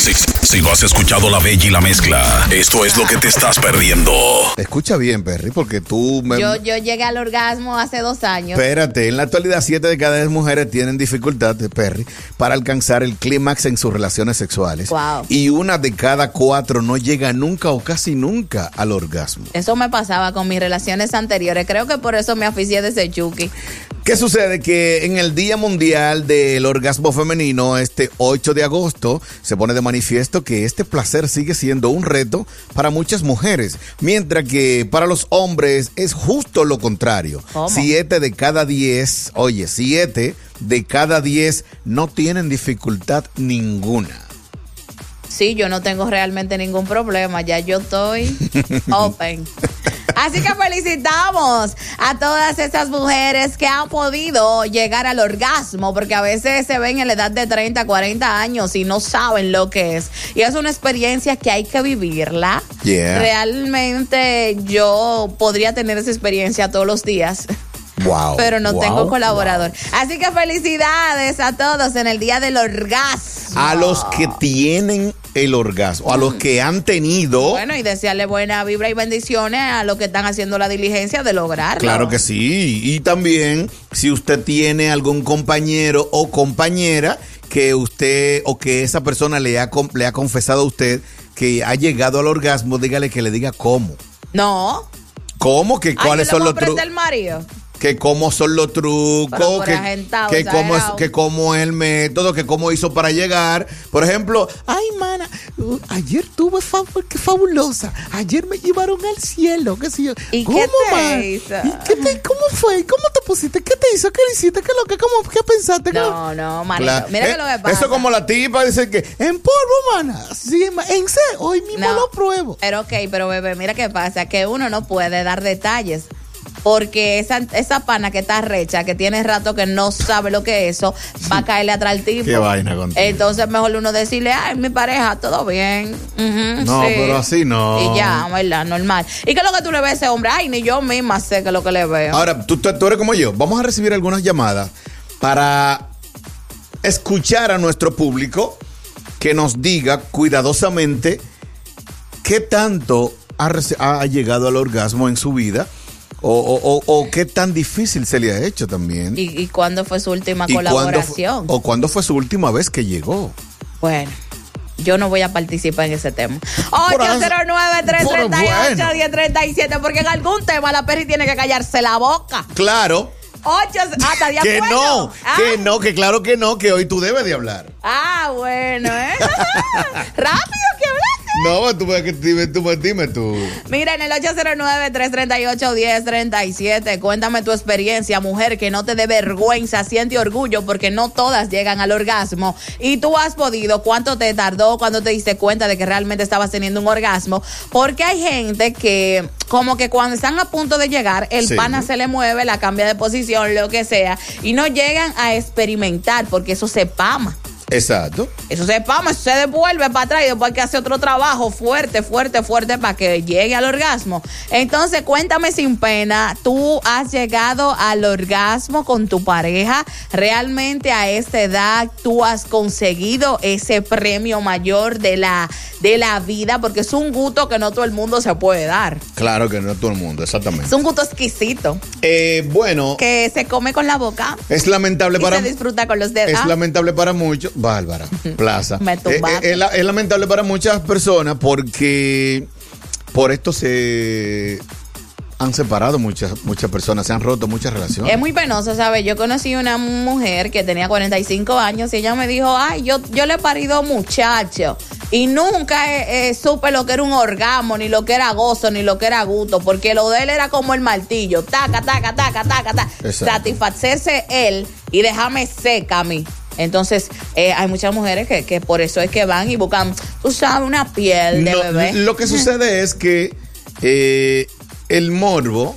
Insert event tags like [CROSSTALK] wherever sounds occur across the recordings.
Si, si, no has escuchado La Bella y la Mezcla, esto es lo que te estás perdiendo. Escucha bien, Perry, porque tú me... Yo, yo llegué al orgasmo hace dos años. Espérate, en la actualidad 7 de cada 10 mujeres tienen dificultad, de Perry, para alcanzar el clímax en sus relaciones sexuales. Wow. Y una de cada cuatro no llega nunca o casi nunca al orgasmo. Eso me pasaba con mis relaciones anteriores. Creo que por eso me aficié de ese chuki. ¿Qué sucede? Que en el Día Mundial del Orgasmo Femenino, este 8 de agosto, se pone de manifiesto que este placer sigue siendo un reto para muchas mujeres, mientras que para los hombres es justo lo contrario. ¿Cómo? Siete de cada diez, oye, siete de cada diez no tienen dificultad ninguna. Sí, yo no tengo realmente ningún problema. Ya yo estoy [LAUGHS] open. Así que felicitamos a todas esas mujeres que han podido llegar al orgasmo, porque a veces se ven en la edad de 30, 40 años y no saben lo que es. Y es una experiencia que hay que vivirla. Yeah. Realmente yo podría tener esa experiencia todos los días. Wow. Pero no wow, tengo colaborador. wow. Así que felicidades a todos en el día del orgasmo. A los que tienen el orgasmo, a los que han tenido. Bueno, y desearle buena vibra y bendiciones a los que están haciendo la diligencia de lograrlo. Claro que sí. Y también, si usted tiene algún compañero o compañera que usted o que esa persona le ha, le ha confesado a usted que ha llegado al orgasmo, dígale que le diga cómo. No. ¿Cómo? Que cuáles son los trucos. Que cómo son los trucos, que, que cómo es, que cómo es el método, que cómo hizo para llegar. Por ejemplo, ay, mana, uh, ayer tuve fa- qué fabulosa. Ayer me llevaron al cielo, qué sé yo. ¿Y ¿Cómo, qué te man? hizo? ¿Y qué te- ¿Cómo fue? ¿Cómo te pusiste? ¿Qué te hizo? ¿Qué le hiciste? ¿Qué lo que? ¿Cómo? ¿Qué pensaste? ¿Qué No, no, manito. Claro. Mira Eh, que lo que pasa. Eso como la tipa dice que en polvo, mana. Sí, en C, hoy mismo No. lo pruebo. Pero ok, pero bebé, mira qué pasa, que uno no puede dar detalles. Porque esa, esa pana que está recha, que tiene rato que no sabe lo que es eso, va a [LAUGHS] caerle atrás al tipo. Qué vaina contigo. Entonces mejor uno decirle, ay, mi pareja, todo bien. No, sí". pero así no. Y ya, ¿verdad? Normal. ¿Y qué es lo que tú le ves a ese hombre? Ay, ni yo misma sé qué es lo que le veo. Ahora, tú, tú- eres como yo. Vamos a recibir algunas llamadas para escuchar a nuestro público que nos diga cuidadosamente qué tanto ha llegado al orgasmo en su vida o, o- o- o qué tan difícil se le ha hecho también. ¿Y, y cuándo fue su última cuándo colaboración? o cuándo fue su última vez que llegó. Bueno, yo no voy a participar en ese tema. Por eso- 809-338-1037, porque en algún tema la perri tiene que callarse la boca. Claro. 8, hasta de Que no, Ah, que no, que claro que no, que hoy tú debes de hablar. Ah, bueno, ¿eh? [LAUGHS] [LAUGHS] Rápido. No, tú, ves que- dime, tú, dime tú. Mira, en el 809-338-1037, cuéntame tu experiencia, mujer, que no te dé vergüenza, siente orgullo, porque no todas llegan al orgasmo. Y tú has podido, ¿cuánto te tardó cuando te diste cuenta de que realmente estabas teniendo un orgasmo? Porque hay gente que, como que cuando están a punto de llegar, el Sí. pana se le mueve, la cambia de posición, lo que sea, y no llegan a experimentar, porque eso se pama. Exacto. Eso se pama, eso se devuelve para atrás y después hay que hacer otro trabajo fuerte, fuerte, fuerte para que llegue al orgasmo. Entonces, cuéntame sin pena, ¿tú has llegado al orgasmo con tu pareja? ¿Realmente a esta edad tú has conseguido ese premio mayor de la, de la vida? Porque es un gusto que no todo el mundo se puede dar. Claro que no todo el mundo, exactamente. Es un gusto exquisito Eh, bueno, que se come con la boca es lamentable y para se disfruta con los dedos. es Ah, lamentable para muchos. Bárbara, Plaza. Me Eh, eh, es, la- es lamentable para muchas personas porque por esto se han separado muchas, muchas personas, se han roto muchas relaciones. Es muy penoso, ¿sabes? Yo conocí una mujer que tenía 45 años y ella me dijo, ay, yo, yo le he parido muchacho y nunca eh, eh, supe lo que era un orgasmo, ni lo que era gozo, ni lo que era gusto, porque lo de él era como el martillo, taca, taca, taca, taca, taca, Exacto. satisfacerse él y déjame seca a mí. Entonces, eh, hay muchas mujeres que, que por eso es que van y buscan, tú sabes, una piel de No, bebé. Lo que sucede es que eh, el morbo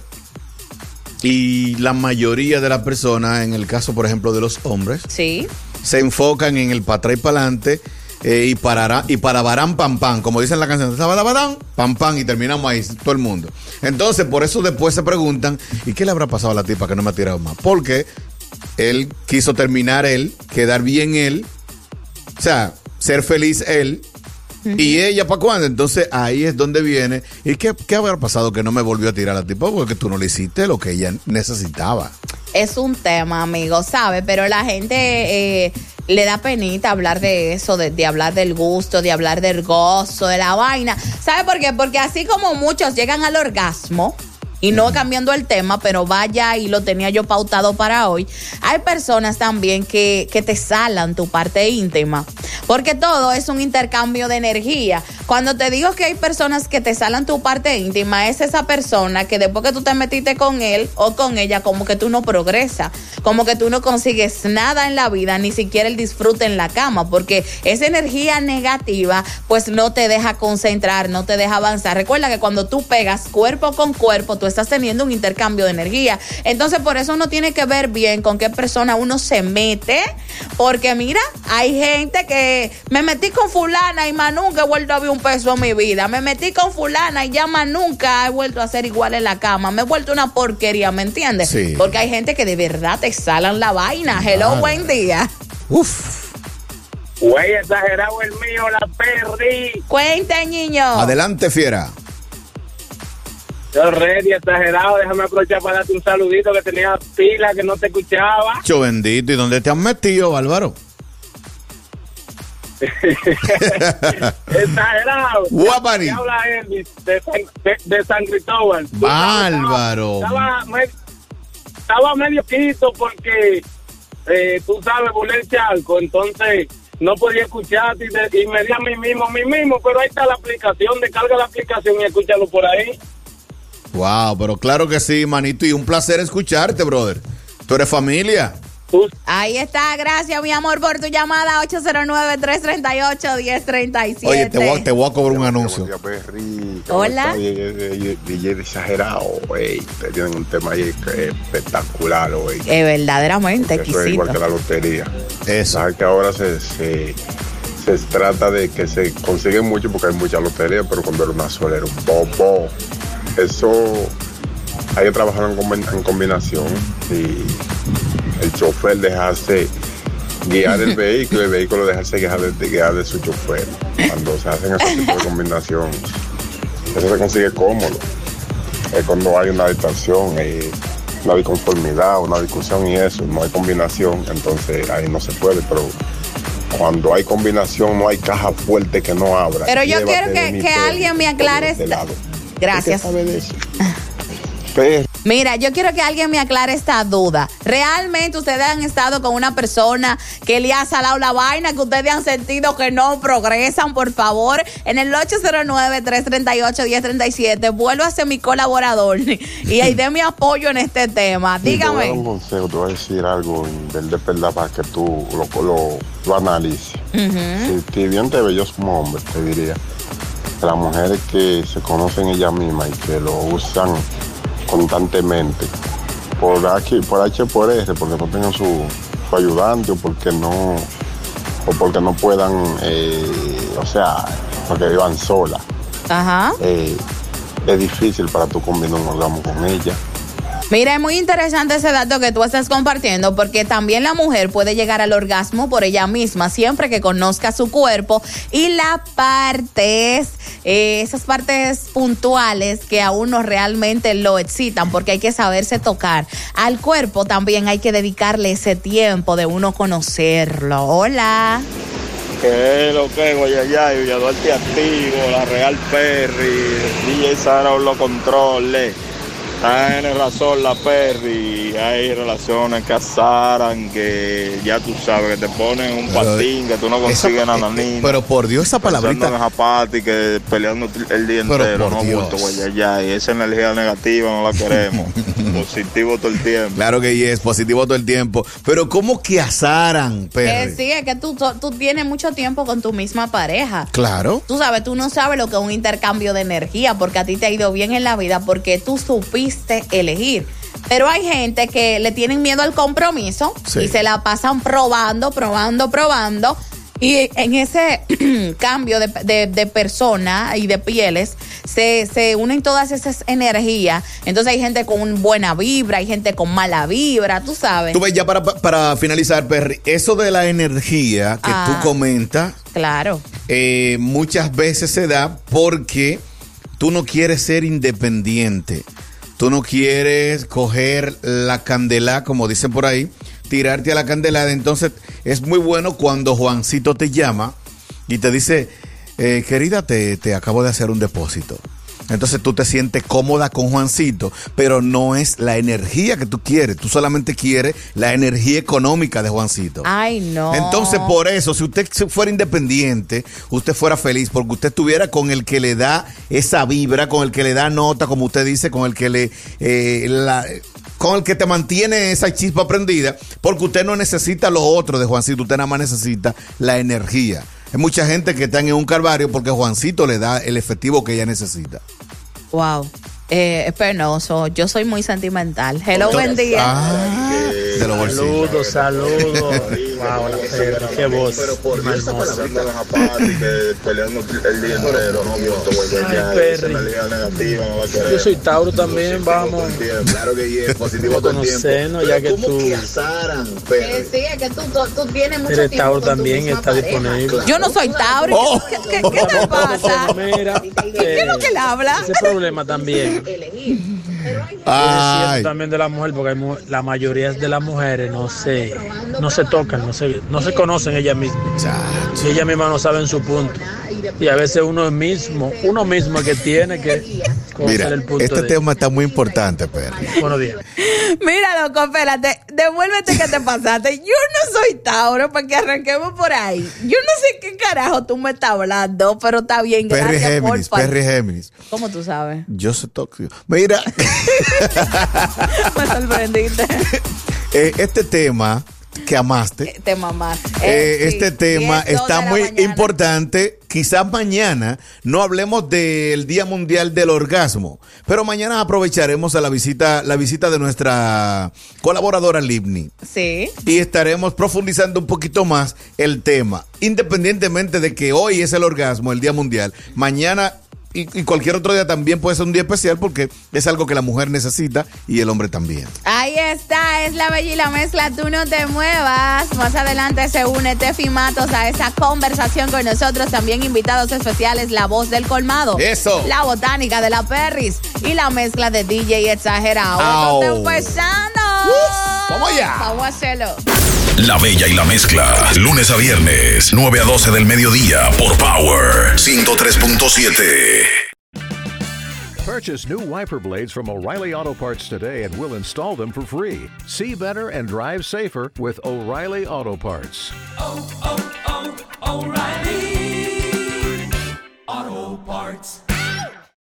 y la mayoría de las personas, en el caso, por ejemplo, de los hombres, Sí. se enfocan en el para atrás y para adelante eh, y para y para barán pam pam, como dicen en la canción, sabadabadán, pam pam y terminamos ahí todo el mundo. Entonces, por eso después se preguntan, ¿y qué le habrá pasado a la tipa que no me ha tirado más? Porque él quiso terminar él, quedar bien él, o sea, ser feliz él. ¿Y ella para cuándo? Entonces ahí es donde viene. ¿Y qué, qué habrá pasado que no me volvió a tirar a la tipa? Porque tú no le hiciste lo que ella necesitaba. es un tema, amigo, ¿sabe? Pero la gente eh, le da penita hablar de eso, de, de hablar del gusto, de hablar del gozo, de la vaina. ¿Sabe por qué? Porque así como muchos llegan al orgasmo, y no cambiando el tema, pero vaya y lo tenía yo pautado para hoy. Hay personas también que, que te salan tu parte íntima, porque todo es un intercambio de energía. Cuando te digo que hay personas que te salan tu parte íntima, es esa persona que después que tú te metiste con él o con ella, como que tú no progresas, como que tú no consigues nada en la vida, ni siquiera el disfrute en la cama, porque esa energía negativa pues no te deja concentrar, no te deja avanzar. Recuerda que cuando tú pegas cuerpo con cuerpo, tú estás teniendo un intercambio de energía. Entonces por eso uno tiene que ver bien con qué persona uno se mete, porque mira, hay gente que me metí con fulana y más nunca he vuelto a ver un peso en mi vida. Me metí con fulana y ya más nunca he vuelto a ser igual en la cama. Me he vuelto una porquería, ¿me entiendes? Sí. Porque hay gente que de verdad te salan la vaina. Hello, buen día. Uf. Güey, exagerado el mío, la perri. Cuente, niño. Adelante, fiera. Yo ready, exagerado. Déjame aprovechar para darte un saludito que tenía pila que no te escuchaba. Cho bendito. ¿Y dónde te has metido, Álvaro? [LAUGHS] Exagerado. Guapari. Te habla Elvis de San, de, de San Cristóbal. Bárbaro. Estaba, me- estaba medio quito porque eh, tú sabes, burlé el charco, entonces no podía escucharte y, de- y me di a mí mismo, a mí mismo, pero ahí está la aplicación, descarga la aplicación y escúchalo por ahí. Wow, pero claro que sí, manito. Y un placer escucharte, brother. Tú eres familia. Ahí está, gracias mi amor por tu llamada 809-338-1037. Oye, te voy, a- te voy a cobrar un anuncio. Hola. DJ, DJ exagerado, güey. Ustedes tienen un tema ahí espectacular, güey. Eh, verdaderamente Eso es igual que la exquisito. lotería. Eso. Sabes que ahora se, se, se trata de que se consigue mucho porque hay mucha lotería, pero cuando era una sola era un bobo. Eso hay que trabajar en, combi- en combinación y el chofer dejarse guiar el [LAUGHS] vehículo, el vehículo dejarse guiar de, guiar de su chofer. Cuando se hacen ese tipo de combinación, eso se consigue cómodo. Es cuando hay una distracción, eh, una disconformidad, una discusión y eso, no hay combinación, entonces ahí no se puede, pero cuando hay combinación no hay caja fuerte que no abra. Pero yo Llévate quiero que- que alguien me aclare este. Gracias. ¿Usted sabe de eso? Perro. Mira, yo quiero que alguien me aclare esta duda. ¿Realmente ustedes han estado con una persona que le ha salado la vaina, que ustedes han sentido que no progresan? Por favor, en el 809-338-1037, vuelvo a ser mi colaborador [LAUGHS] y ahí de mi apoyo en este tema. Sí, Te voy a dar un Dígame. consejo, te voy a decir algo en verdad, verdad para que tú lo, lo, lo analices. Si, si bien te bellos como hombre, te diría las mujeres que se conocen ellas mismas y que lo usan constantemente por H, por H por R, porque no tengan su, su ayudante o porque no o porque no puedan, eh, o sea, porque vivan solas. Ajá. Eh, es difícil para tú combinar un orgasmo con ella. Mira, es muy interesante ese dato que tú estás compartiendo porque también la mujer puede llegar al orgasmo por ella misma siempre que conozca su cuerpo y las partes, eh, esas partes puntuales que a uno realmente lo excitan porque hay que saberse tocar. Al cuerpo también hay que dedicarle ese tiempo de uno conocerlo. Hola. Que lo que Guayayay, Villa Duarte Activo, La Real Perry, DJ Sara los controles. Tiene razón la Perry, hay relaciones que azaran, que ya tú sabes, que te ponen un Pero patín, que tú no consigues esa- nada, eh, niña. pero por Dios, esa palabrita- en Japati, que peleando el día Pero entero, por no Dios. bulto, Guayayay. Esa energía negativa no la queremos. [LAUGHS] Positivo todo el tiempo. Claro que es positivo todo el tiempo. Pero ¿cómo que azaran, Que Perry? sí, es que tú, tú tienes mucho tiempo con tu misma pareja. Claro. Tú sabes, tú no sabes lo que es un intercambio de energía porque a ti te ha ido bien en la vida porque tú supiste elegir. Pero hay gente que le tienen miedo al compromiso Sí. y se la pasan probando, probando, probando. Y en ese [CLEARS THROAT] cambio de, de- de persona y de pieles se, se unen todas esas energías. Entonces hay gente con buena vibra, hay gente con mala vibra, tú sabes. Tú ves, ya para, para finalizar, Perry, eso de la energía que Ah. tú comentas, Claro. eh, muchas veces se da porque tú no quieres ser independiente. Tú no quieres coger la candela, como dicen por ahí, tirarte a la candelada. Entonces es muy bueno cuando Juancito te llama y te dice, eh, querida, te, te acabo de hacer un depósito. Entonces tú te sientes cómoda con Juancito, pero no es la energía que tú quieres. Tú solamente quieres la energía económica de Juancito. Ay, no. Entonces, por eso, si usted fuera independiente, usted fuera feliz, porque usted estuviera con el que le da esa vibra, con el que le da nota, como usted dice, con el que le eh, la- con el que te mantiene esa chispa prendida, porque usted no necesita lo otro de Juancito, usted nada más necesita la energía. Hay mucha gente que está en un calvario porque Juancito le da el efectivo que ella necesita. Wow. Eh, es penoso. Yo soy muy sentimental. Hello, buen día. Ah, de los bolsillos. Saludos, saludos. Wow, la Pedro, qué voz. más hermosa. peleando el día entero, no la queremos. Yo soy Tauro también, vamos. Claro que es positivo el tiempo. Ya que tú- Eh, sí, es que tú, tú, tienes mucho tiempo Tauro con también, está disponible. Yo no soy Tauro. ¿Qué, te pasa? Mira, ¿Qué es lo que él habla? ese problema también. Ay. También de la mujer, porque hay mu- la mayoría de las mujeres no se, no se tocan, no se, no se conocen ellas mismas. Y ellas mismas no saben su punto. Y a veces uno mismo, uno mismo que tiene que Mira, el punto este de tema está muy importante, Perry. Buenos días. Mira, loco, espérate. Devuélvete que te pasaste. Yo no soy Tauro, porque arranquemos por ahí. Yo no sé qué carajo tú me estás hablando, pero está bien. Perry Gracias por Géminis, par- Perry Géminis. ¿Cómo tú sabes? Yo soy tóxico. Mira, [LAUGHS] Me sorprendiste. [LAUGHS] eh, este tema que amaste, Te mamás. eh, este tema está muy importante. importante. Quizás mañana no hablemos del Día Mundial del Orgasmo, pero mañana aprovecharemos a la visita, la visita de nuestra colaboradora Libni. Sí. y estaremos profundizando un poquito más el tema. Independientemente de que hoy es el orgasmo, el Día Mundial, mañana y, y cualquier otro día también puede ser un día especial porque es algo que la mujer necesita y el hombre también. Ahí está, es la bella y la mezcla, tú no te muevas. Más adelante se une Tefi Matos a esa conversación con nosotros. También invitados especiales, la voz del colmado. Eso. La botánica de la Perris y la mezcla de DJ exagerado. Au. Empezando. vamos allá. Vamos a hacerlo. La Bella y la Mezcla. Lunes a viernes, 9 a 12 del mediodía por Power 103.7. Purchase new wiper blades from O'Reilly Auto Parts today and we'll install them for free. See better and drive safer with O'Reilly Auto Parts. oh, oh, O'Reilly Auto Parts.